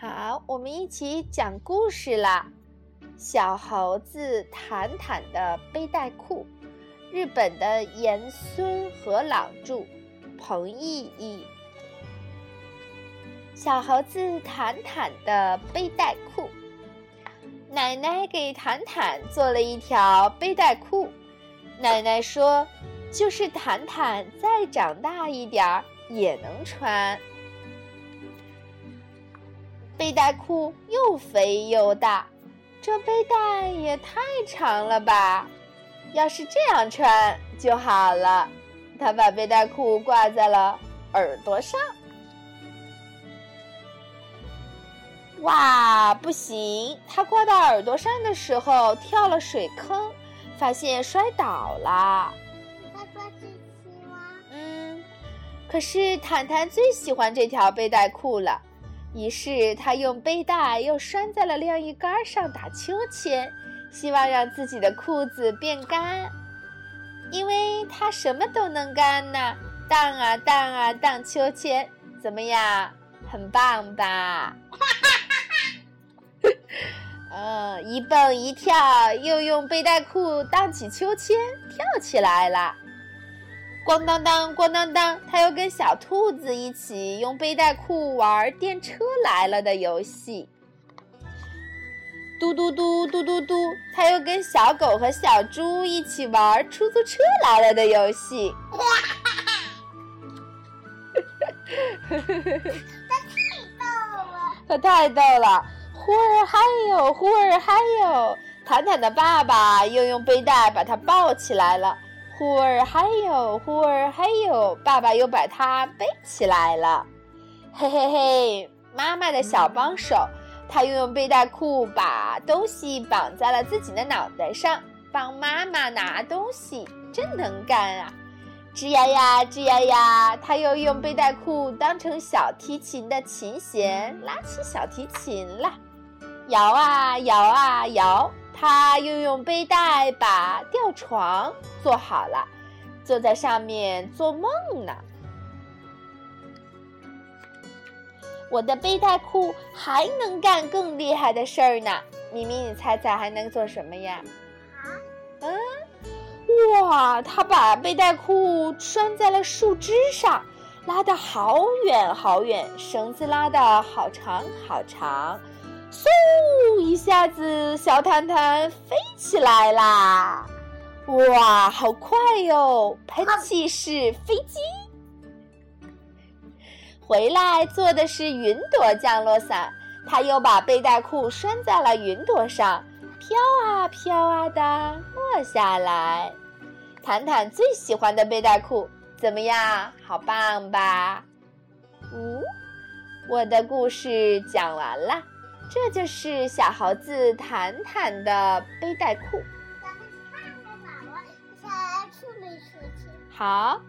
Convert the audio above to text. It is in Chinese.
好，我们一起讲故事啦。小猴子坦坦的背带裤，日本的岩孙和朗著，彭毅译。小猴子坦坦的背带裤，奶奶给坦坦做了一条背带裤。奶奶说：“就是坦坦再长大一点儿也能穿。”背带裤又肥又大，这背带也太长了吧！要是这样穿就好了。他把背带裤挂在了耳朵上。哇，不行！他挂到耳朵上的时候跳了水坑，发现摔倒了。嗯，可是坦坦最喜欢这条背带裤了。于是他用背带又拴在了晾衣杆上打秋千，希望让自己的裤子变干，因为他什么都能干呢，荡啊荡啊荡秋千，怎么样？很棒吧？嗯，一蹦一跳，又用背带裤荡起秋千，跳起来了。咣当当，咣当当，他又跟小兔子一起用背带裤玩电车来了的游戏。嘟嘟嘟，嘟嘟嘟，他又跟小狗和小猪一起玩出租车来了的游戏。哇哈哈哈他太逗了，他太逗了。呼儿嗨哟，呼儿嗨哟，坦坦的爸爸又用背带把他抱起来了。忽儿还有，忽儿还有，爸爸又把它背起来了。嘿嘿嘿，妈妈的小帮手，他又用背带裤把东西绑在了自己的脑袋上，帮妈妈拿东西，真能干啊！吱呀呀，吱呀呀，他又用背带裤当成小提琴的琴弦，拉起小提琴了，摇啊摇啊摇。他又用背带把吊床做好了，坐在上面做梦呢。我的背带裤还能干更厉害的事儿呢，咪咪，你猜猜还能做什么呀？啊嗯，哇，他把背带裤拴在了树枝上，拉得好远好远，绳子拉得好长好长。一下子，小坦坦飞起来啦！哇，好快哟！喷气式飞机。回来坐的是云朵降落伞，他又把背带裤拴在了云朵上，飘啊飘啊的落下来。坦坦最喜欢的背带裤，怎么样？好棒吧？嗯，我的故事讲完了。这就是小猴子坦坦的背带裤。咱们去看看宝宝，小兔没出去。好。